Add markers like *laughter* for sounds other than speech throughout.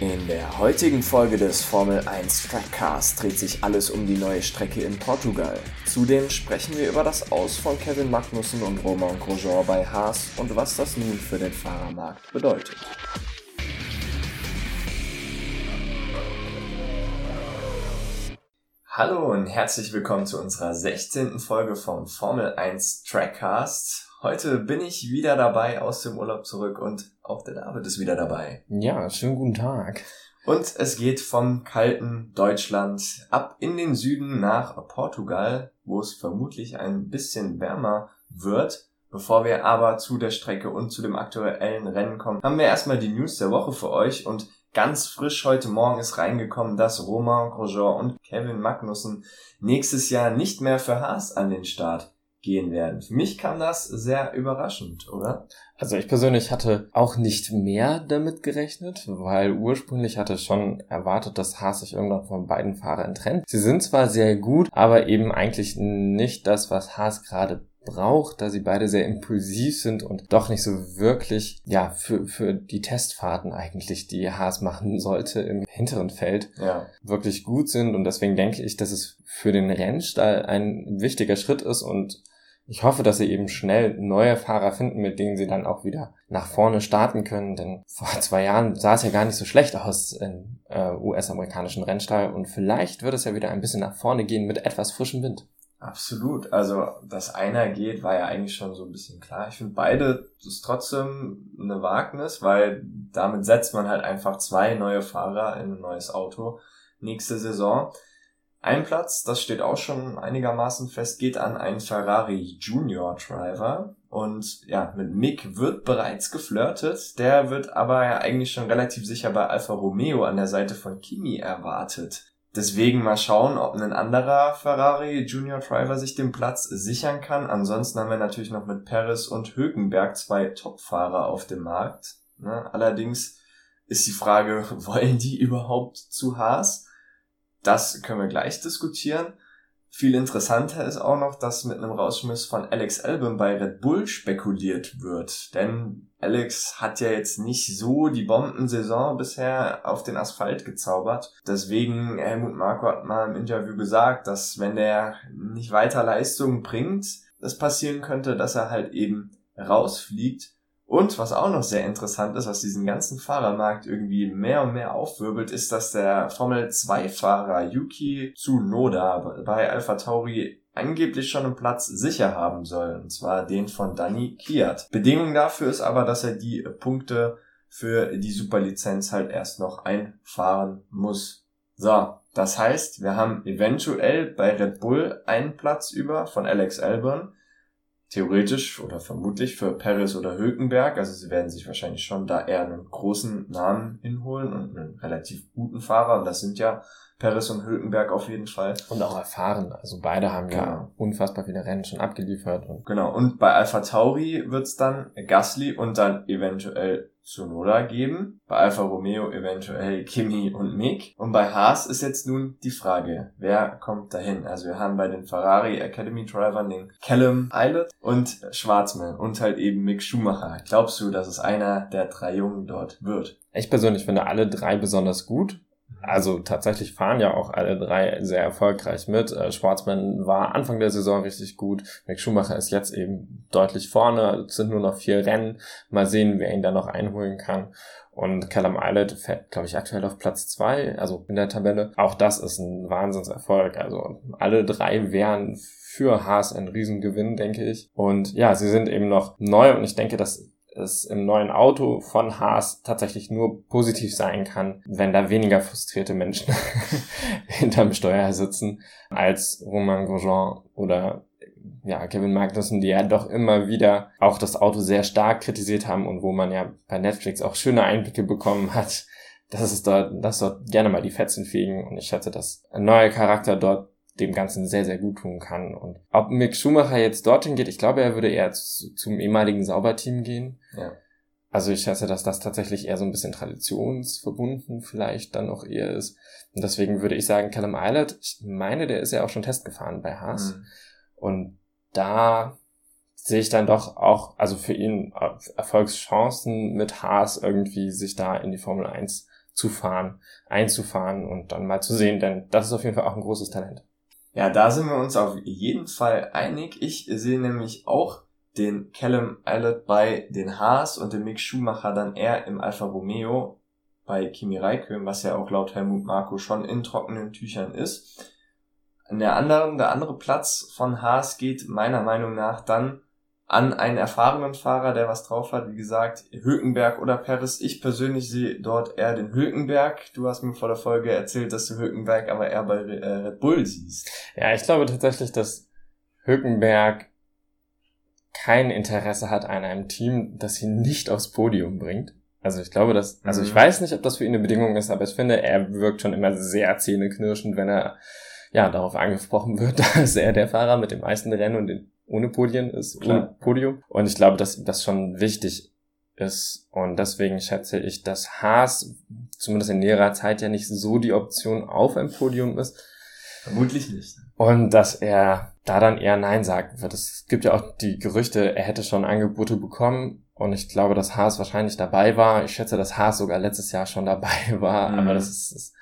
In der heutigen Folge des Formel 1 Trackcast dreht sich alles um die neue Strecke in Portugal. Zudem sprechen wir über das Aus von Kevin Magnussen und Romain Grosjean bei Haas und was das nun für den Fahrermarkt bedeutet. Hallo und herzlich willkommen zu unserer 16. Folge vom Formel 1 Trackcast. Heute bin ich wieder dabei aus dem Urlaub zurück und auch der David ist wieder dabei. Ja, schönen guten Tag. Und es geht vom kalten Deutschland ab in den Süden nach Portugal, wo es vermutlich ein bisschen wärmer wird. Bevor wir aber zu der Strecke und zu dem aktuellen Rennen kommen, haben wir erstmal die News der Woche für euch und ganz frisch heute Morgen ist reingekommen, dass Romain Grosjean und Kevin Magnussen nächstes Jahr nicht mehr für Haas an den Start gehen werden. Für mich kam das sehr überraschend, oder? Also ich persönlich hatte auch nicht mehr damit gerechnet, weil ursprünglich hatte ich schon erwartet, dass Haas sich irgendwann von beiden Fahrern trennt. Sie sind zwar sehr gut, aber eben eigentlich nicht das, was Haas gerade braucht, da sie beide sehr impulsiv sind und doch nicht so wirklich, ja, für, für die Testfahrten eigentlich, die Haas machen sollte im hinteren Feld, ja. wirklich gut sind. Und deswegen denke ich, dass es für den Rennstall ein wichtiger Schritt ist und ich hoffe, dass sie eben schnell neue Fahrer finden, mit denen sie dann auch wieder nach vorne starten können, denn *laughs* vor zwei Jahren sah es ja gar nicht so schlecht aus im äh, US-amerikanischen Rennstall und vielleicht wird es ja wieder ein bisschen nach vorne gehen mit etwas frischem Wind. Absolut. Also, dass einer geht, war ja eigentlich schon so ein bisschen klar. Ich finde beide ist trotzdem eine Wagnis, weil damit setzt man halt einfach zwei neue Fahrer in ein neues Auto nächste Saison. Ein Platz, das steht auch schon einigermaßen fest, geht an einen Ferrari Junior Driver. Und ja, mit Mick wird bereits geflirtet. Der wird aber ja eigentlich schon relativ sicher bei Alfa Romeo an der Seite von Kimi erwartet. Deswegen mal schauen, ob ein anderer Ferrari Junior Driver sich den Platz sichern kann. Ansonsten haben wir natürlich noch mit Perez und Hökenberg zwei Topfahrer auf dem Markt. Ne? Allerdings ist die Frage, *laughs* wollen die überhaupt zu Haas? Das können wir gleich diskutieren. Viel interessanter ist auch noch, dass mit einem Rausschmiss von Alex Albon bei Red Bull spekuliert wird. Denn Alex hat ja jetzt nicht so die Bombensaison bisher auf den Asphalt gezaubert. Deswegen, Helmut Marko hat mal im Interview gesagt, dass wenn der nicht weiter Leistungen bringt, es passieren könnte, dass er halt eben rausfliegt. Und was auch noch sehr interessant ist, was diesen ganzen Fahrermarkt irgendwie mehr und mehr aufwirbelt, ist, dass der Formel 2 Fahrer Yuki Tsunoda bei Alpha Tauri angeblich schon einen Platz sicher haben soll, und zwar den von Danny Kiat. Bedingung dafür ist aber, dass er die Punkte für die Superlizenz halt erst noch einfahren muss. So, das heißt, wir haben eventuell bei Red Bull einen Platz über von Alex Albon theoretisch oder vermutlich für Paris oder Hülkenberg. Also sie werden sich wahrscheinlich schon da eher einen großen Namen hinholen und einen relativ guten Fahrer. Und das sind ja Paris und Hülkenberg auf jeden Fall. Und auch erfahren. Also beide haben genau. ja unfassbar viele Rennen schon abgeliefert. Und genau. Und bei Alpha Tauri wird's dann Gasly und dann eventuell Tsunoda geben. Bei Alfa Romeo eventuell Kimi und Mick. Und bei Haas ist jetzt nun die Frage, wer kommt dahin? Also wir haben bei den Ferrari Academy Drivern den Callum Eilert und Schwarzmann und halt eben Mick Schumacher. Glaubst du, dass es einer der drei Jungen dort wird? Ich persönlich finde alle drei besonders gut. Also tatsächlich fahren ja auch alle drei sehr erfolgreich mit. Äh, Schwarzmann war Anfang der Saison richtig gut. Mick Schumacher ist jetzt eben deutlich vorne. Es sind nur noch vier Rennen. Mal sehen, wer ihn da noch einholen kann. Und Callum Eilert fährt, glaube ich, aktuell auf Platz zwei, also in der Tabelle. Auch das ist ein Wahnsinnserfolg. Also alle drei wären für Haas ein Riesengewinn, denke ich. Und ja, sie sind eben noch neu und ich denke, dass es im neuen Auto von Haas tatsächlich nur positiv sein kann, wenn da weniger frustrierte Menschen *laughs* hinterm Steuer sitzen als Romain Grosjean oder ja, Kevin Magnussen, die ja doch immer wieder auch das Auto sehr stark kritisiert haben und wo man ja bei Netflix auch schöne Einblicke bekommen hat, dass es dort, dass dort gerne mal die Fetzen fliegen. Und ich schätze, dass ein neuer Charakter dort dem Ganzen sehr, sehr gut tun kann. Und ob Mick Schumacher jetzt dorthin geht, ich glaube, er würde eher zu, zum ehemaligen Sauberteam gehen. Ja. Also ich schätze, dass das tatsächlich eher so ein bisschen traditionsverbunden vielleicht dann auch eher ist. Und deswegen würde ich sagen, Callum Eilert, ich meine, der ist ja auch schon Test gefahren bei Haas. Mhm. Und da sehe ich dann doch auch, also für ihn Erfolgschancen mit Haas irgendwie sich da in die Formel 1 zu fahren, einzufahren und dann mal zu sehen, denn das ist auf jeden Fall auch ein großes Talent. Ja, da sind wir uns auf jeden Fall einig. Ich sehe nämlich auch den Callum Eilert bei den Haas und den Mick Schumacher dann eher im Alfa Romeo bei Kimi Räikkönen, was ja auch laut Helmut Marko schon in trockenen Tüchern ist. Der andere, der andere Platz von Haas geht meiner Meinung nach dann an einen erfahrenen Fahrer, der was drauf hat. Wie gesagt, Hülkenberg oder Paris. Ich persönlich sehe dort eher den Hülkenberg. Du hast mir vor der Folge erzählt, dass du Hülkenberg aber eher bei äh, Red Bull siehst. Ja, ich glaube tatsächlich, dass Hülkenberg kein Interesse hat an einem Team, das ihn nicht aufs Podium bringt. Also ich glaube, dass, also ich mhm. weiß nicht, ob das für ihn eine Bedingung ist, aber ich finde, er wirkt schon immer sehr zähneknirschend, wenn er ja darauf angesprochen wird, *laughs* dass er der Fahrer mit dem meisten Rennen und den ohne Podien ist, Klar. ohne Podium. Und ich glaube, dass das schon wichtig ist. Und deswegen schätze ich, dass Haas zumindest in näherer Zeit ja nicht so die Option auf ein Podium ist. Vermutlich nicht. Und dass er da dann eher Nein sagen wird. Es gibt ja auch die Gerüchte, er hätte schon Angebote bekommen. Und ich glaube, dass Haas wahrscheinlich dabei war. Ich schätze, dass Haas sogar letztes Jahr schon dabei *laughs* war. Mhm. Aber das ist, ist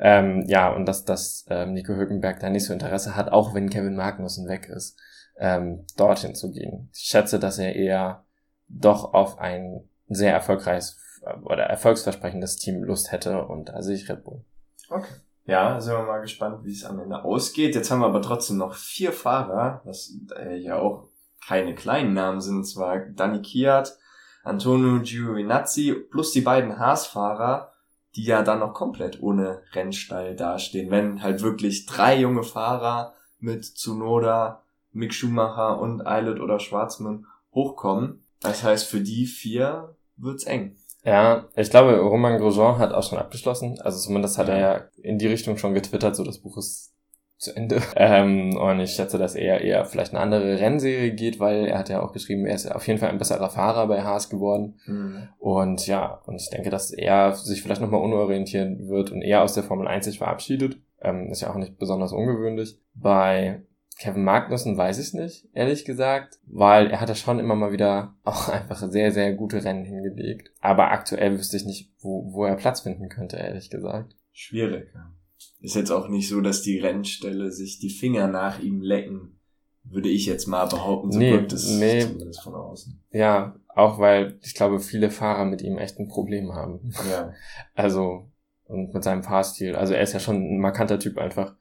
ähm, ja, und dass, dass ähm, Nico Hülkenberg da nicht so Interesse hat, auch wenn Kevin Magnussen weg ist ähm, dorthin zu gehen. Ich schätze, dass er eher doch auf ein sehr erfolgreiches oder erfolgsversprechendes Team Lust hätte und da sehe ich Red Bull. Okay. Ja, sind wir mal gespannt, wie es am Ende ausgeht. Jetzt haben wir aber trotzdem noch vier Fahrer, was äh, ja auch keine kleinen Namen sind, und zwar Dani Kiat, Antonio Giovinazzi plus die beiden Haas-Fahrer, die ja dann noch komplett ohne Rennstall dastehen. Wenn halt wirklich drei junge Fahrer mit Tsunoda, Mick Schumacher und Eilert oder Schwarzmann hochkommen. Das heißt, für die vier wird's eng. Ja, ich glaube, Roman Grosjean hat auch schon abgeschlossen. Also zumindest hat er ja in die Richtung schon getwittert, so das Buch ist zu Ende. *laughs* Ähm, und ich schätze, dass er eher vielleicht eine andere Rennserie geht, weil er hat ja auch geschrieben, er ist auf jeden Fall ein besserer Fahrer bei Haas geworden. Mhm. Und ja, und ich denke, dass er sich vielleicht nochmal unorientieren wird und eher aus der Formel 1 sich verabschiedet. Ähm, ist ja auch nicht besonders ungewöhnlich. Bei Kevin Magnussen weiß ich nicht, ehrlich gesagt, weil er hat ja schon immer mal wieder auch *laughs* einfach sehr, sehr gute Rennen hingelegt. Aber aktuell wüsste ich nicht, wo, wo er Platz finden könnte, ehrlich gesagt. Schwierig, ja. Ist jetzt auch nicht so, dass die Rennstelle sich die Finger nach ihm lecken, würde ich jetzt mal behaupten, so nee, wirkt es nee. zumindest von außen. Ja, auch weil ich glaube, viele Fahrer mit ihm echt ein Problem haben. Ja. *laughs* Also, und mit seinem Fahrstil. Also er ist ja schon ein markanter Typ einfach.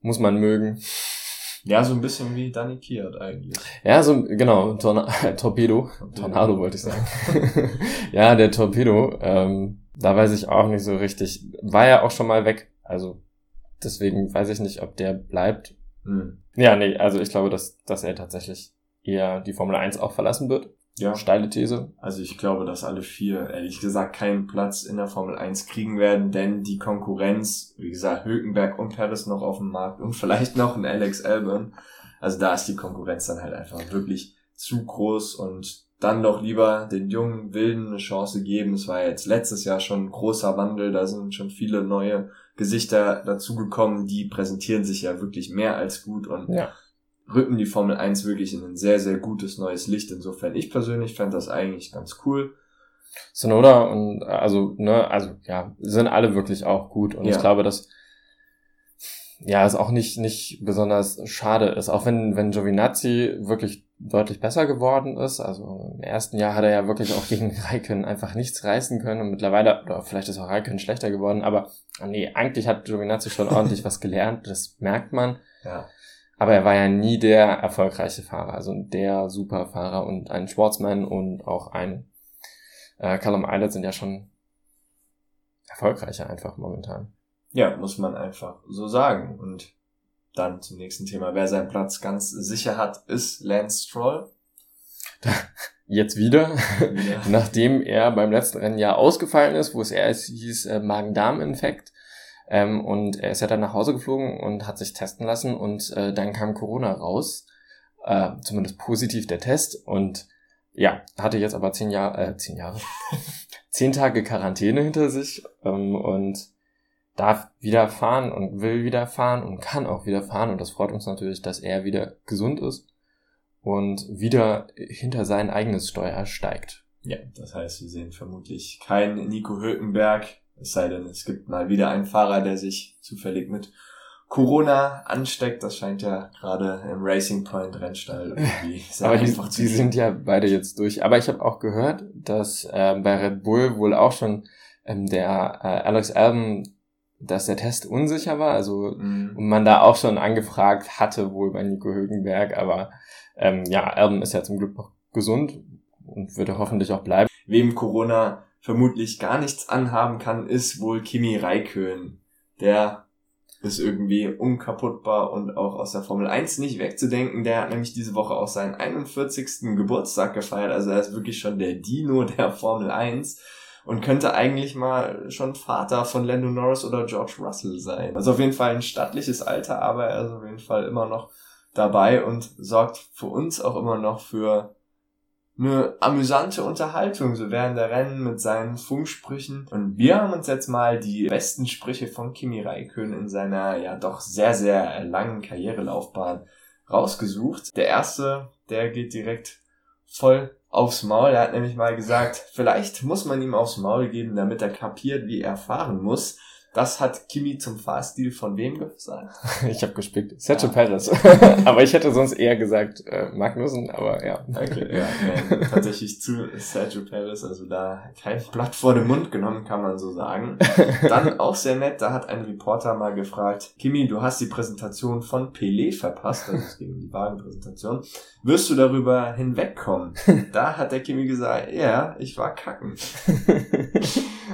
Muss man mögen. Ja, so ein bisschen wie Danny Kiert eigentlich. Ja, so, genau, Torna *laughs* Torpedo. Tornado wollte ich sagen. *laughs* ja, der Torpedo, ähm, da weiß ich auch nicht so richtig. War ja auch schon mal weg. Also, deswegen weiß ich nicht, ob der bleibt. Hm. Ja, nee, also ich glaube, dass, dass er tatsächlich eher die Formel 1 auch verlassen wird. Ja. Steile These. Also ich glaube, dass alle vier, ehrlich gesagt, keinen Platz in der Formel 1 kriegen werden, denn die Konkurrenz, wie gesagt, Hülkenberg und Paris noch auf dem Markt und vielleicht noch ein Alex Albon. Also da ist die Konkurrenz dann halt einfach wirklich zu groß und dann doch lieber den jungen Wilden eine Chance geben. Es war jetzt letztes Jahr schon ein großer Wandel, da sind schon viele neue Gesichter dazugekommen, die präsentieren sich ja wirklich mehr als gut und ja rücken die Formel 1 wirklich in ein sehr, sehr gutes neues Licht. Insofern, ich persönlich fände das eigentlich ganz cool. Sonoda und also, ne, also ja, sind alle wirklich auch gut. Und ja. ich glaube, dass ja, es auch nicht, nicht besonders schade ist. Auch wenn, wenn Giovinazzi wirklich deutlich besser geworden ist. Also im ersten Jahr hat er ja wirklich auch gegen *laughs* Raikön einfach nichts reißen können und mittlerweile, oder vielleicht ist auch Raikön schlechter geworden, aber nee, eigentlich hat Giovinazzi schon ordentlich was gelernt, das merkt man. Ja. Aber er war ja nie der erfolgreiche Fahrer, also der Superfahrer und ein Schwarzmann und auch ein äh, Callum Eilert sind ja schon erfolgreicher einfach momentan. Ja, muss man einfach so sagen. Und dann zum nächsten Thema. Wer seinen Platz ganz sicher hat, ist Lance Stroll. Jetzt wieder, ja. *laughs* nachdem er beim letzten Rennen ja ausgefallen ist, wo es erst hieß äh, Magen-Darm-Infekt, ähm, und er ist ja dann nach Hause geflogen und hat sich testen lassen und äh, dann kam Corona raus. Äh, zumindest positiv der Test. Und ja, hatte jetzt aber zehn Jahre, äh, zehn Jahre, *laughs* zehn Tage Quarantäne hinter sich ähm, und darf wieder fahren und will wieder fahren und kann auch wieder fahren. Und das freut uns natürlich, dass er wieder gesund ist und wieder hinter sein eigenes Steuer steigt. Ja, das heißt, wir sehen vermutlich keinen Nico Hülkenberg Es sei denn, es gibt mal wieder einen Fahrer, der sich zufällig mit Corona ansteckt. Das scheint ja gerade im Racing Point Rennstall *laughs* irgendwie sehr Aber einfach die, zu die sind ja beide jetzt durch. Aber ich habe auch gehört, dass äh, bei Red Bull wohl auch schon ähm, der äh, Alex Albon, dass der Test unsicher war. Also mhm. und man da auch schon angefragt hatte, wohl bei Nico Hülkenberg. Aber ähm, ja, Albon ist ja zum Glück noch gesund und wird er hoffentlich auch bleiben. Wem Corona vermutlich gar nichts anhaben kann, ist wohl Kimi Raikön. Der ist irgendwie unkaputtbar und auch aus der Formel 1 nicht wegzudenken. Der hat nämlich diese Woche auch seinen 41. Geburtstag gefeiert. Also er ist wirklich schon der Dino der Formel 1 und könnte eigentlich mal schon Vater von Lando Norris oder George Russell sein. Also auf jeden Fall ein stattliches Alter, aber er ist auf jeden Fall immer noch dabei und sorgt für uns auch immer noch für eine amüsante Unterhaltung, so während der Rennen mit seinen Funksprüchen. Und wir haben uns jetzt mal die besten Sprüche von Kimi Raikön in seiner ja doch sehr, sehr langen Karrierelaufbahn rausgesucht. Der erste, der geht direkt voll aufs Maul. Er hat nämlich mal gesagt, vielleicht muss man ihm aufs Maul geben, damit er kapiert, wie er fahren muss. Das hat Kimi zum Fahrstil von wem gesagt? *laughs* Ich habe gespickt. Sergio ja. Perez. *laughs* aber ich hätte sonst eher gesagt äh, Magnussen, aber ja. Okay, ja, ja, tatsächlich zu Sergio Perez, also da kein Blatt vor den Mund genommen, kann man so sagen. Dann *laughs* auch sehr nett, da hat ein Reporter mal gefragt, Kimi, du hast die Präsentation von Pelé verpasst, also es ging um die Wagenpräsentation. Wirst du darüber hinwegkommen? Da hat der Kimi gesagt, ja, ich war kacken.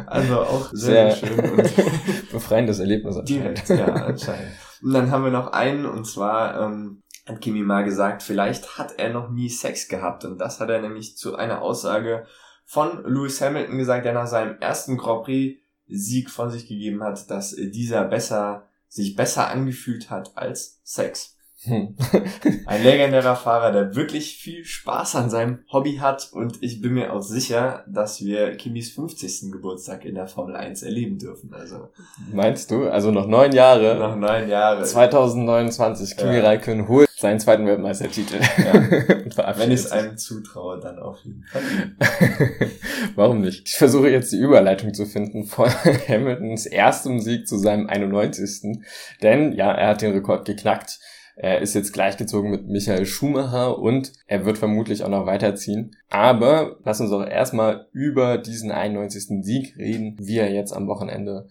Also auch sehr, sehr schön. Und *laughs* befreiendes Erlebnis anscheinend. Direkt, ja, anscheinend. Und dann haben wir noch einen, und zwar ähm, hat Kimi mal gesagt, vielleicht hat er noch nie Sex gehabt. Und das hat er nämlich zu einer Aussage von Lewis Hamilton gesagt, der nach seinem ersten Grand Prix Sieg von sich gegeben hat, dass dieser besser, sich besser angefühlt hat als Sex. Hm. *laughs* Ein legendärer Fahrer, der wirklich viel Spaß an seinem Hobby hat und ich bin mir auch sicher, dass wir Kimis 50. Geburtstag in der Formel 1 erleben dürfen. Also Meinst du? Also noch neun Jahre? Noch neun Jahre. 2029, Kimi ja. Räikkönen holt seinen zweiten Weltmeistertitel. Ja. *laughs* Wenn ich es einem zutraue, dann auf jeden Fall. *laughs* Warum nicht? Ich versuche jetzt die Überleitung zu finden von Hamiltons erstem Sieg zu seinem 91. Denn ja, er hat den Rekord geknackt. Er ist jetzt gleichgezogen mit Michael Schumacher und er wird vermutlich auch noch weiterziehen. Aber lass uns doch erstmal über diesen 91. Sieg reden, wie er jetzt am Wochenende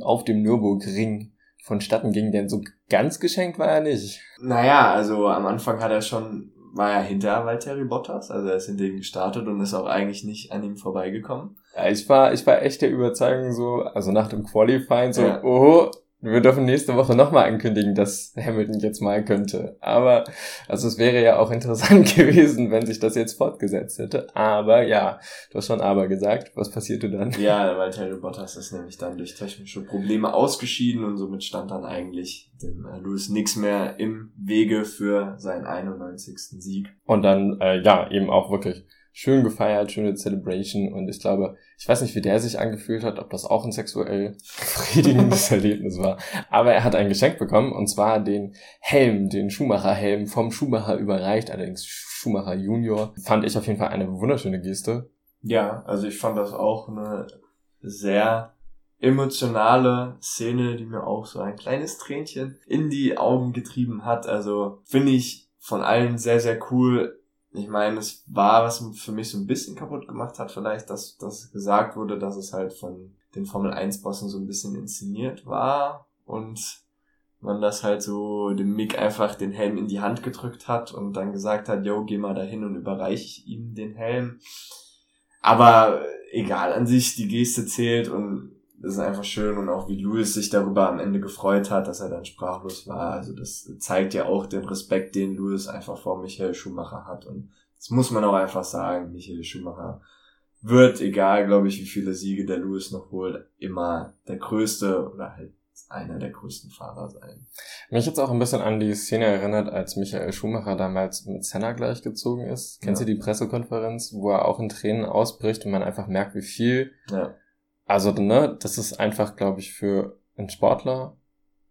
auf dem Nürburgring vonstatten ging, denn so ganz geschenkt war er nicht. Naja, also am Anfang hat er schon, war er hinter Valtteri Bottas, also er ist hinter ihm gestartet und ist auch eigentlich nicht an ihm vorbeigekommen. Ja, ich war, ich war echt der Überzeugung so, also nach dem Qualifying so, ja. oh, wir dürfen nächste Woche nochmal ankündigen, dass Hamilton jetzt mal könnte. Aber, also es wäre ja auch interessant *laughs* gewesen, wenn sich das jetzt fortgesetzt hätte. Aber ja, du hast schon aber gesagt. Was passierte dann? Ja, weil Terry Bottas ist nämlich dann durch technische Probleme ausgeschieden und somit stand dann eigentlich dem äh, Lewis nix mehr im Wege für seinen 91. Sieg. Und dann, äh, ja, eben auch wirklich schön gefeiert, schöne Celebration und ich glaube, ich weiß nicht, wie der sich angefühlt hat, ob das auch ein sexuell befriedigendes *laughs* Erlebnis war, aber er hat ein Geschenk bekommen und zwar den Helm, den Schumacher-Helm vom Schumacher überreicht, allerdings Schumacher Junior. Fand ich auf jeden Fall eine wunderschöne Geste. Ja, also ich fand das auch eine sehr emotionale Szene, die mir auch so ein kleines Tränchen in die Augen getrieben hat. Also finde ich von allen sehr, sehr cool ich meine, es war, was für mich so ein bisschen kaputt gemacht hat, vielleicht, dass, dass gesagt wurde, dass es halt von den Formel 1 Bossen so ein bisschen inszeniert war und man das halt so dem Mick einfach den Helm in die Hand gedrückt hat und dann gesagt hat, yo, geh mal dahin und überreiche ihm den Helm. Aber egal, an sich, die Geste zählt und das ist einfach schön und auch wie Louis sich darüber am Ende gefreut hat, dass er dann sprachlos war. Also das zeigt ja auch den Respekt, den Louis einfach vor Michael Schumacher hat. Und das muss man auch einfach sagen. Michael Schumacher wird, egal, glaube ich, wie viele Siege der Louis noch holt, immer der größte oder halt einer der größten Fahrer sein. Mich jetzt auch ein bisschen an die Szene erinnert, als Michael Schumacher damals mit Senna gleichgezogen ist. Kennst ja. du die Pressekonferenz, wo er auch in Tränen ausbricht und man einfach merkt, wie viel ja also, ne, das ist einfach, glaube ich, für einen Sportler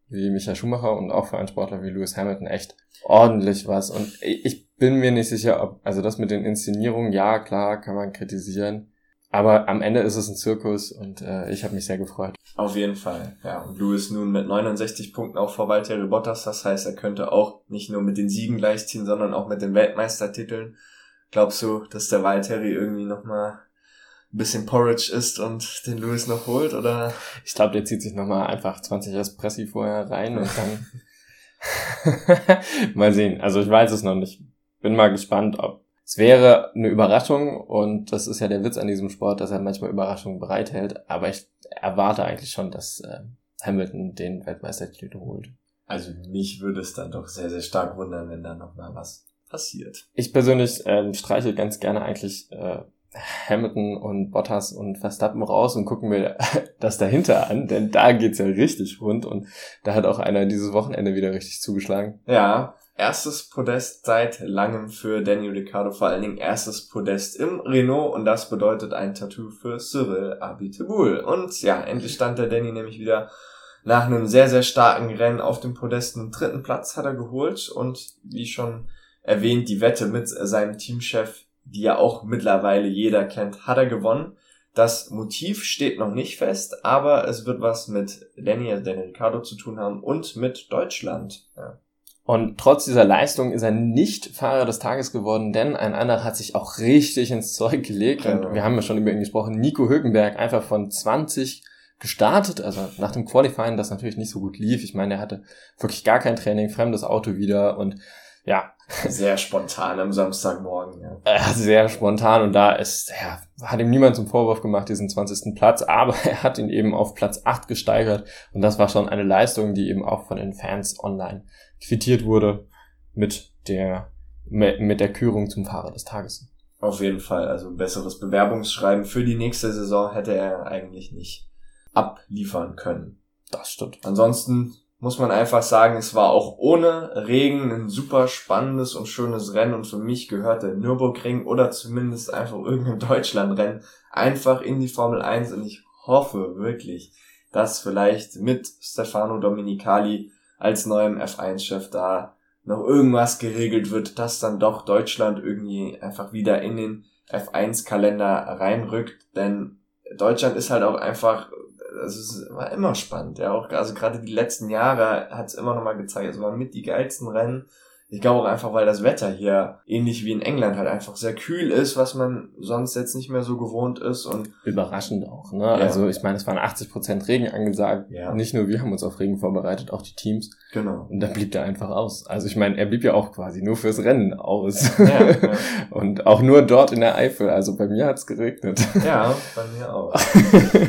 wie Michael Schumacher und auch für einen Sportler wie Lewis Hamilton echt ordentlich was. Und ich bin mir nicht sicher, ob, also das mit den Inszenierungen, ja, klar, kann man kritisieren. Aber am Ende ist es ein Zirkus und äh, ich habe mich sehr gefreut. Auf jeden Fall, ja. Und Lewis nun mit 69 Punkten auch vor Valtteri Bottas. Das heißt, er könnte auch nicht nur mit den Siegen gleichziehen, sondern auch mit den Weltmeistertiteln. Glaubst du, dass der Valtteri irgendwie nochmal ein bisschen Porridge isst und den Lewis noch holt, oder? Ich glaube, der zieht sich nochmal einfach 20 Espressi vorher rein und dann *laughs* mal sehen. Also ich weiß es noch nicht. Bin mal gespannt, ob es wäre eine Überraschung und das ist ja der Witz an diesem Sport, dass er manchmal Überraschungen bereithält, aber ich erwarte eigentlich schon, dass äh, Hamilton den Weltmeistertitel holt. Also mich würde es dann doch sehr, sehr stark wundern, wenn da nochmal was passiert. Ich persönlich ähm, streiche ganz gerne eigentlich äh, Hamilton und Bottas und Verstappen raus und gucken mir *laughs* das dahinter an, denn da geht's ja richtig rund und da hat auch einer dieses Wochenende wieder richtig zugeschlagen. Ja, erstes Podest seit langem für Daniel Ricciardo, vor allen Dingen erstes Podest im Renault und das bedeutet ein Tattoo für Cyril Abiteboul. Und ja, endlich stand der Danny nämlich wieder nach einem sehr, sehr starken Rennen auf dem Podest. Einen dritten Platz hat er geholt und wie schon erwähnt, die Wette mit seinem Teamchef die ja auch mittlerweile jeder kennt, hat er gewonnen. Das Motiv steht noch nicht fest, aber es wird was mit Danny, also Danny Ricciardo zu tun haben und mit Deutschland. Ja. Und trotz dieser Leistung ist er nicht Fahrer des Tages geworden, denn ein anderer hat sich auch richtig ins Zeug gelegt. Genau. Und wir haben ja schon über ihn gesprochen. Nico Hülkenberg einfach von 20 gestartet, also nach dem Qualifying, das natürlich nicht so gut lief. Ich meine, er hatte wirklich gar kein Training, fremdes Auto wieder und ja. Sehr spontan am Samstagmorgen, ja. Äh, sehr spontan und da ist, ja, hat ihm niemand zum Vorwurf gemacht, diesen 20. Platz, aber *laughs* er hat ihn eben auf Platz 8 gesteigert und das war schon eine Leistung, die eben auch von den Fans online quittiert wurde mit der, mit der Kürung zum Fahrer des Tages. Auf jeden Fall, also ein besseres Bewerbungsschreiben für die nächste Saison hätte er eigentlich nicht abliefern können. Das stimmt. Ansonsten muss man einfach sagen, es war auch ohne Regen ein super spannendes und schönes Rennen und für mich gehört der Nürburgring oder zumindest einfach irgendein *laughs* Deutschlandrennen einfach in die Formel 1 und ich hoffe wirklich, dass vielleicht mit Stefano Dominicali als neuem F1-Chef da noch irgendwas geregelt wird, dass dann doch Deutschland irgendwie einfach wieder in den F1-Kalender reinrückt, denn Deutschland ist halt auch einfach also es war immer spannend, ja, auch, also gerade die letzten Jahre hat es immer noch mal gezeigt, es waren mit die geilsten Rennen, ich glaube auch einfach, weil das Wetter hier ähnlich wie in England halt einfach sehr kühl ist, was man sonst jetzt nicht mehr so gewohnt ist und überraschend auch, ne? Ja. Also ich meine, es waren 80 Prozent Regen angesagt. Ja. Nicht nur wir haben uns auf Regen vorbereitet, auch die Teams. Genau. Und da blieb der einfach aus. Also ich meine, er blieb ja auch quasi nur fürs Rennen aus. Ja, *laughs* ja. und auch nur dort in der Eifel. Also bei mir hat's geregnet. Ja, bei mir auch.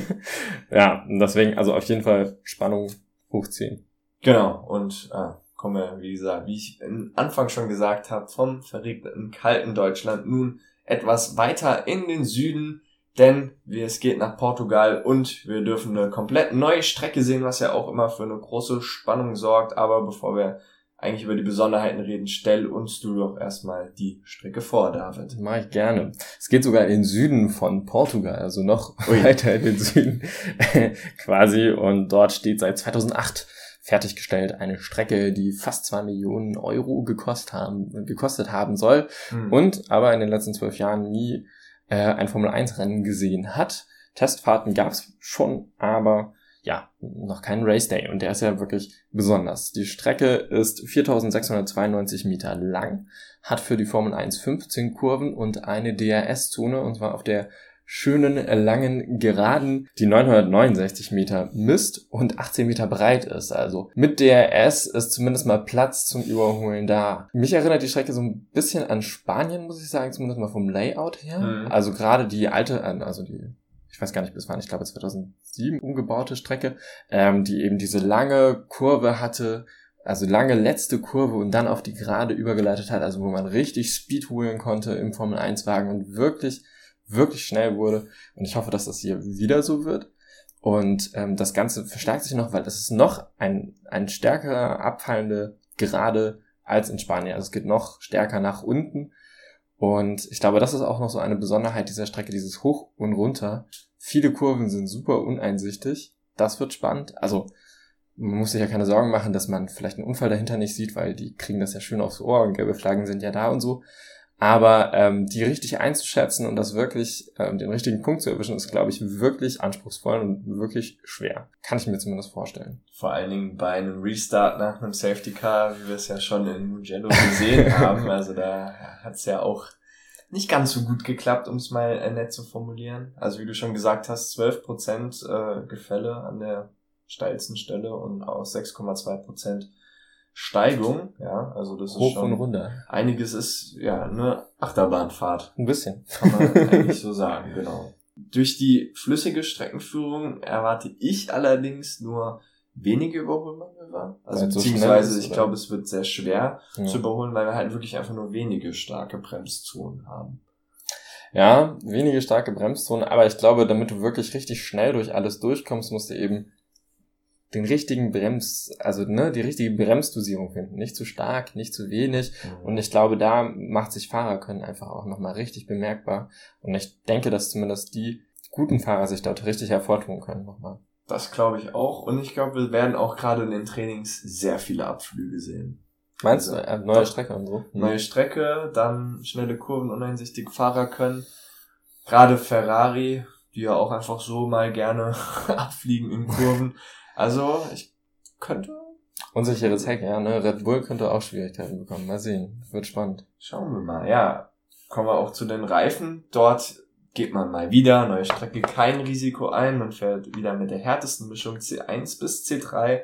*laughs* ja, und deswegen, also auf jeden Fall Spannung hochziehen. Genau. Und ah, kommen wir, wie gesagt, wie ich am Anfang schon gesagt habe, vom verregneten, kalten Deutschland nun etwas weiter in den Süden, denn es geht nach Portugal und wir dürfen eine komplett neue Strecke sehen, was ja auch immer für eine große Spannung sorgt. Aber bevor wir eigentlich über die Besonderheiten reden, stell uns du doch erstmal die Strecke vor, David. Mach ich gerne. Es geht sogar in den Süden von Portugal, also noch Ui. weiter in den Süden *laughs* quasi. Und dort steht seit 2008 fertiggestellt. Eine Strecke, die fast zwei Millionen Euro gekostet haben, gekostet haben soll mhm. und aber in den letzten zwölf Jahren nie äh, ein Formel-1-Rennen gesehen hat. Testfahrten gab es schon, aber ja, noch keinen Race Day und der ist ja wirklich besonders. Die Strecke ist 4692 Meter lang, hat für die Formel 1 15 Kurven und eine DRS-Zone und zwar auf der schönen, langen Geraden, die 969 Meter misst und 18 Meter breit ist. Also mit DRS ist zumindest mal Platz zum Überholen da. Mich erinnert die Strecke so ein bisschen an Spanien, muss ich sagen, zumindest mal vom Layout her. Mhm. Also gerade die alte, also die ich weiß gar nicht bis wann, ich glaube 2007 umgebaute Strecke, ähm, die eben diese lange Kurve hatte, also lange letzte Kurve und dann auf die Gerade übergeleitet hat, also wo man richtig Speed holen konnte im Formel 1 Wagen und wirklich wirklich schnell wurde. Und ich hoffe, dass das hier wieder so wird. Und ähm, das Ganze verstärkt sich noch, weil das ist noch ein, ein stärker abfallende Gerade als in Spanien. Also es geht noch stärker nach unten. Und ich glaube, das ist auch noch so eine Besonderheit dieser Strecke, dieses Hoch und Runter. Viele Kurven sind super uneinsichtig. Das wird spannend. Also man muss sich ja keine Sorgen machen, dass man vielleicht einen Unfall dahinter nicht sieht, weil die kriegen das ja schön aufs Ohr und gelbe Flaggen sind ja da und so. Aber ähm, die richtig einzuschätzen und das wirklich, ähm, den richtigen Punkt zu erwischen, ist, glaube ich, wirklich anspruchsvoll und wirklich schwer. Kann ich mir zumindest vorstellen. Vor allen Dingen bei einem Restart nach einem Safety Car, wie wir es ja schon in Mugello gesehen *laughs* haben. Also da hat es ja auch nicht ganz so gut geklappt, um es mal äh, nett zu formulieren. Also wie du schon gesagt hast, 12% äh, Gefälle an der steilsten Stelle und aus 6,2% Steigung, ja, also das Hoch ist schon und runter. einiges ist ja eine Achterbahnfahrt, Ein bisschen. kann man *laughs* eigentlich so sagen, genau. Durch die flüssige Streckenführung erwarte ich allerdings nur wenige Überholmanöver. Also so beziehungsweise ist, ich oder? glaube, es wird sehr schwer Ja. zu überholen, weil wir halt wirklich einfach nur wenige starke Bremszonen haben. Ja, wenige starke Bremszonen, aber ich glaube, damit du wirklich richtig schnell durch alles durchkommst, musst du eben den richtigen Brems, also ne, die richtige Bremsdosierung finden. Nicht zu stark, nicht zu wenig. Und ich glaube, da macht sich Fahrerkönnen einfach auch nochmal richtig bemerkbar. Und ich denke, dass zumindest die guten Fahrer sich dort richtig hervortun können nochmal. Das glaube ich auch. Und ich glaube, wir werden auch gerade in den Trainings sehr viele Abflüge sehen. Meinst du, Also, äh, neue. Strecke und so? Neue Strecke, dann schnelle Kurven, uneinsichtig Fahrer können. Gerade Ferrari, die ja auch einfach so mal gerne *laughs* abfliegen in Kurven. Also, ich könnte, Unsicheres Heck, ja, ne? Red Bull könnte auch Schwierigkeiten bekommen. Mal sehen. Wird spannend. schauen wir mal. Ja, kommen wir auch zu den Reifen. Dort geht man mal wieder, neue Strecke, kein Risiko ein. Man fährt wieder mit der härtesten Mischung C1 bis C3.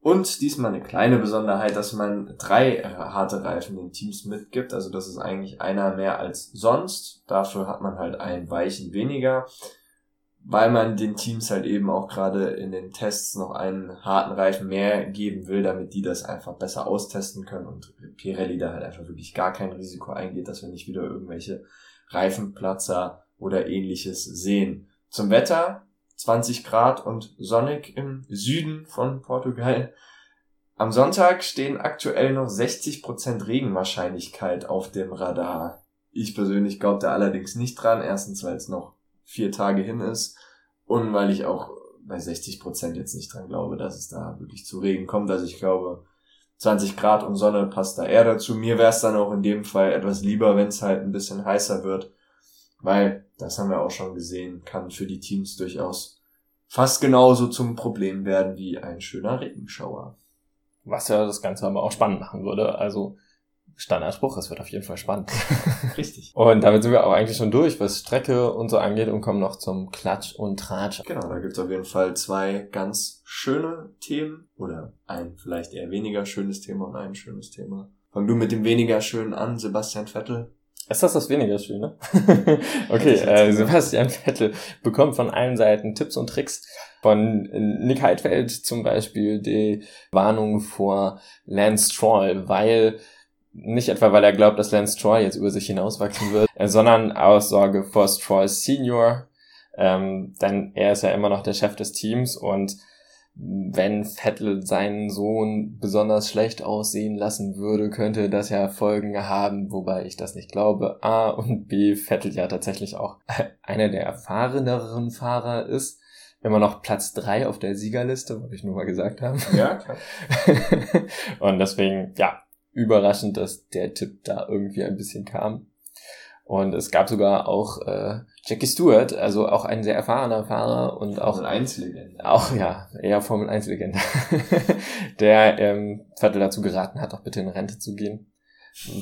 Und diesmal eine kleine Besonderheit, dass man drei harte Reifen den Teams mitgibt. Also das ist eigentlich einer mehr als sonst. Dafür hat man halt einen weichen weniger, weil man den Teams halt eben auch gerade in den Tests noch einen harten Reifen mehr geben will, damit die das einfach besser austesten können und Pirelli da halt einfach wirklich gar kein Risiko eingeht, dass wir nicht wieder irgendwelche Reifenplatzer oder ähnliches sehen. Zum Wetter 20 Grad und sonnig im Süden von Portugal. Am Sonntag stehen aktuell noch 60% Regenwahrscheinlichkeit auf dem Radar. Ich persönlich glaube da allerdings nicht dran. Erstens, weil es noch vier Tage hin ist und weil ich auch bei 60% jetzt nicht dran glaube, dass es da wirklich zu Regen kommt. Also ich glaube, 20 Grad und Sonne passt da eher dazu. Mir wäre es dann auch in dem Fall etwas lieber, wenn es halt ein bisschen heißer wird, weil, das haben wir auch schon gesehen, kann für die Teams durchaus fast genauso zum Problem werden wie ein schöner Regenschauer. Was ja das Ganze aber auch spannend machen würde. Also Standardspruch, es wird auf jeden Fall spannend. *laughs* Richtig. Und damit sind wir auch eigentlich schon durch, was Strecke und so angeht und kommen noch zum Klatsch und Tratsch. Genau, da gibt's auf jeden Fall zwei ganz schöne Themen oder ein vielleicht eher weniger schönes Thema und ein schönes Thema. Fang du mit dem weniger schönen an, Sebastian Vettel. Ist das das weniger Schöne? *laughs* okay, äh. Sebastian Vettel bekommt von allen Seiten Tipps und Tricks. Von Nick Heidfeld zum Beispiel die Warnung vor Lance Stroll, weil nicht etwa, weil er glaubt, dass Lance Stroll jetzt über sich hinauswachsen wird, äh, sondern aus Sorge vor Stroll Senior, ähm, denn er ist ja immer noch der Chef des Teams und wenn Vettel seinen Sohn besonders schlecht aussehen lassen würde, könnte das ja Folgen haben, wobei ich das nicht glaube. A und B, Vettel ja tatsächlich auch *laughs* einer der erfahreneren Fahrer ist. Immer noch Platz drei auf der Siegerliste, wollte ich nur mal gesagt haben. Ja, klar. *laughs* und deswegen, ja, überraschend, dass der Tipp da irgendwie ein bisschen kam. Und es gab sogar auch äh, Jackie Stewart, also auch ein sehr erfahrener Fahrer und auch Formel 1 Legende. auch ja, eher Formel 1 Legende, *laughs* der ähm, Vettel dazu geraten hat, auch bitte in Rente zu gehen,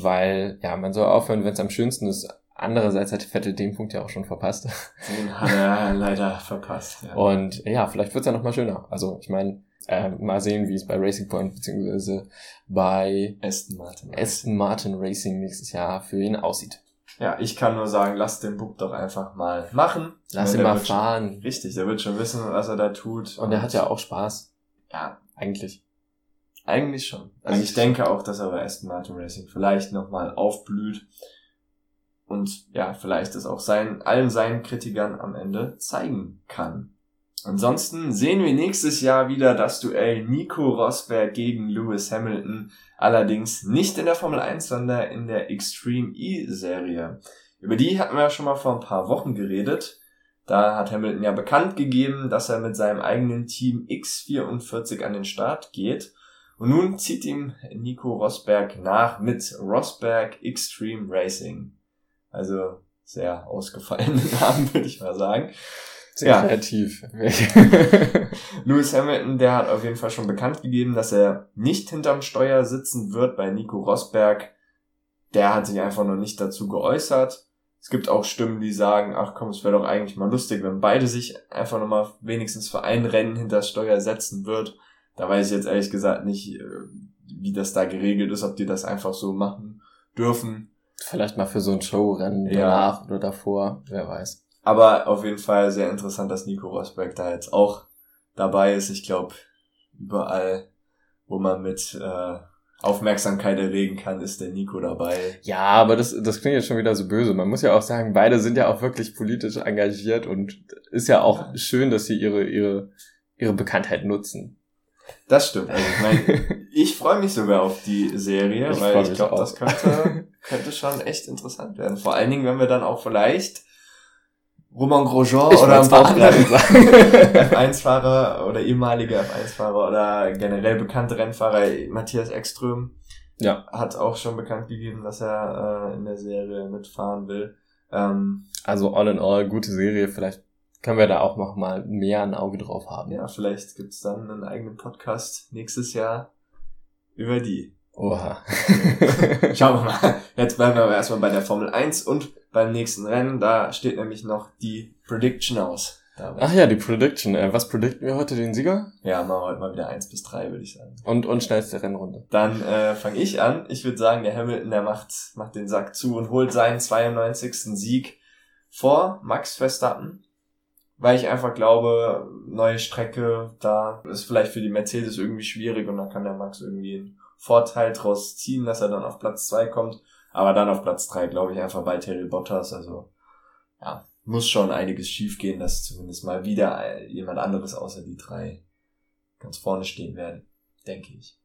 weil ja, man soll aufhören, wenn es am schönsten ist. Andererseits hat Vettel den Punkt ja auch schon verpasst. Den hat er leider verpasst. Ja. Und ja, vielleicht wird's ja noch mal schöner. Also ich meine, äh, mal sehen, wie es bei Racing Point beziehungsweise bei Aston Martin. Aston Martin Racing nächstes Jahr für ihn aussieht. Ja, ich kann nur sagen, lass den Bub doch einfach mal machen. Lass ihn mal wird schon- fahren. Richtig, der wird schon wissen, was er da tut. Und er hat ja auch Spaß, Ja, eigentlich. eigentlich schon. Also Eigentlich ich denke auch, dass er bei Aston Martin Racing vielleicht nochmal aufblüht. Und ja, vielleicht es auch seinen, allen seinen Kritikern am Ende zeigen kann. Ansonsten sehen wir nächstes Jahr wieder das Duell Nico Rosberg gegen Lewis Hamilton. Allerdings nicht in der Formel 1, sondern in der Extreme E-Serie. Über die hatten wir ja schon mal vor ein paar Wochen geredet. Da hat Hamilton ja bekannt gegeben, dass er mit seinem eigenen Team X44 an den Start geht. Und nun zieht ihm Nico Rosberg nach mit Rosberg Extreme Racing. Also sehr ausgefallene *laughs* Namen, würde ich mal sagen. Sehr ja. kreativ. *laughs* Lewis Hamilton, der hat auf jeden Fall schon bekannt gegeben, dass er nicht hinterm Steuer sitzen wird bei Nico Rosberg. Der hat sich einfach noch nicht dazu geäußert. Es gibt auch Stimmen, die sagen, ach komm, es wäre doch eigentlich mal lustig, wenn beide sich einfach nochmal wenigstens für ein Rennen hinter das Steuer setzen wird. Da weiß ich jetzt ehrlich gesagt nicht, äh, wie das da geregelt ist, ob die das einfach so machen dürfen. Vielleicht mal für so ein Showrennen ja. danach oder davor, wer weiß. Aber auf jeden Fall sehr interessant, dass Nico Rosberg da jetzt auch dabei ist. Ich glaube, überall, wo man mit äh, Aufmerksamkeit erregen kann, ist der Nico dabei. Ja, aber das, das klingt jetzt schon wieder so böse. Man muss ja auch sagen, beide sind ja auch wirklich politisch engagiert und ist ja auch ja. schön, dass sie ihre, ihre, ihre Bekanntheit nutzen. Das stimmt. Also ich meine, *laughs* ich freue mich sogar auf die Serie, ich weil ich glaube, das könnte, könnte schon echt interessant werden. Vor allen Dingen, wenn wir dann auch vielleicht Roman Grosjean ich oder ein paar F1-Fahrer oder ehemalige F1-Fahrer oder generell bekannte Rennfahrer, Matthias Ekström, ja. hat auch schon bekannt gegeben, dass er äh, in der Serie mitfahren will. Ähm, also all in all, gute Serie, vielleicht können wir da auch noch mal mehr ein Auge drauf haben. Ja, vielleicht gibt's dann einen eigenen Podcast nächstes Jahr über die. Oha. *laughs* Schauen wir mal. Jetzt bleiben wir aber erstmal bei der Formel 1 und beim nächsten Rennen. Da steht nämlich noch die Prediction aus. Ach ja, die Prediction. Äh, was predikten wir heute den Sieger? Ja, machen wir heute mal wieder 1 bis 3, würde ich sagen. Und, und schnellste Rennrunde. Dann äh, fange ich an. Ich würde sagen, der Hamilton, der macht, macht den Sack zu und holt seinen 92. Sieg vor Max Verstappen. Weil ich einfach glaube, neue Strecke, da ist vielleicht für die Mercedes irgendwie schwierig und da kann der Max irgendwie einen Vorteil draus ziehen, dass er dann auf Platz 2 kommt. Aber dann auf Platz drei glaube ich, einfach bei Terry Bottas. Also, ja, muss schon einiges schiefgehen, dass zumindest mal wieder jemand anderes außer die drei ganz vorne stehen werden, denke ich.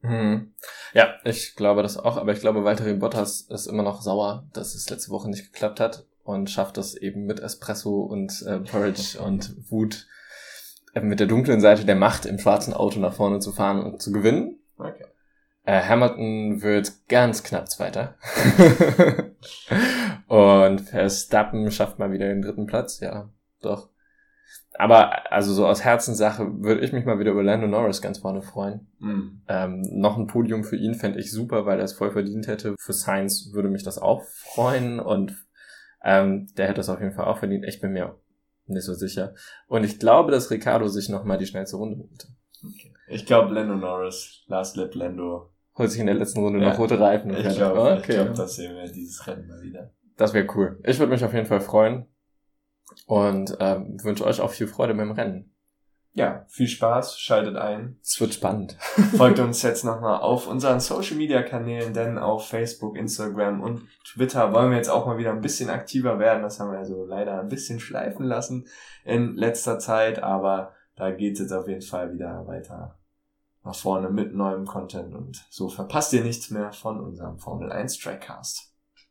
Hm. Ja, ich glaube das auch, aber ich glaube, Valtteri Bottas ist immer noch sauer, dass es letzte Woche nicht geklappt hat und schafft es eben mit Espresso und äh, Porridge *laughs* und Wut äh, mit der dunklen Seite der Macht im schwarzen Auto nach vorne zu fahren und zu gewinnen. Okay. Äh, Hamilton wird ganz knapp Zweiter. *laughs* und Verstappen schafft mal wieder den dritten Platz, ja, doch. Aber also so aus Herzenssache würde ich mich mal wieder über Lando Norris ganz vorne freuen. Mhm. Ähm, noch ein Podium für ihn fände ich super, weil er es voll verdient hätte. Für Sainz würde mich das auch freuen und ähm, der hätte es auf jeden Fall auch verdient. Ich bin mir nicht so sicher. Und ich glaube, dass Ricardo sich nochmal die schnellste Runde holte. Okay. Ich glaube, Lando Norris, Last Lap Lando holt sich in der letzten Runde ja. noch rote Reifen. Ich glaube, okay. ich das sehen wir dieses Rennen mal wieder. Das wäre cool. Ich würde mich auf jeden Fall freuen und ähm, wünsche euch auch viel Freude beim Rennen. Ja, viel Spaß, schaltet ein. Es wird spannend. *laughs* Folgt uns jetzt nochmal auf unseren Social Media Kanälen, denn auf Facebook, Instagram und Twitter wollen wir jetzt auch mal wieder ein bisschen aktiver werden. Das haben wir so leider ein bisschen schleifen lassen in letzter Zeit, aber da geht es jetzt auf jeden Fall wieder weiter nach vorne mit neuem Content und so verpasst ihr nichts mehr von unserem Formel 1 Trackcast.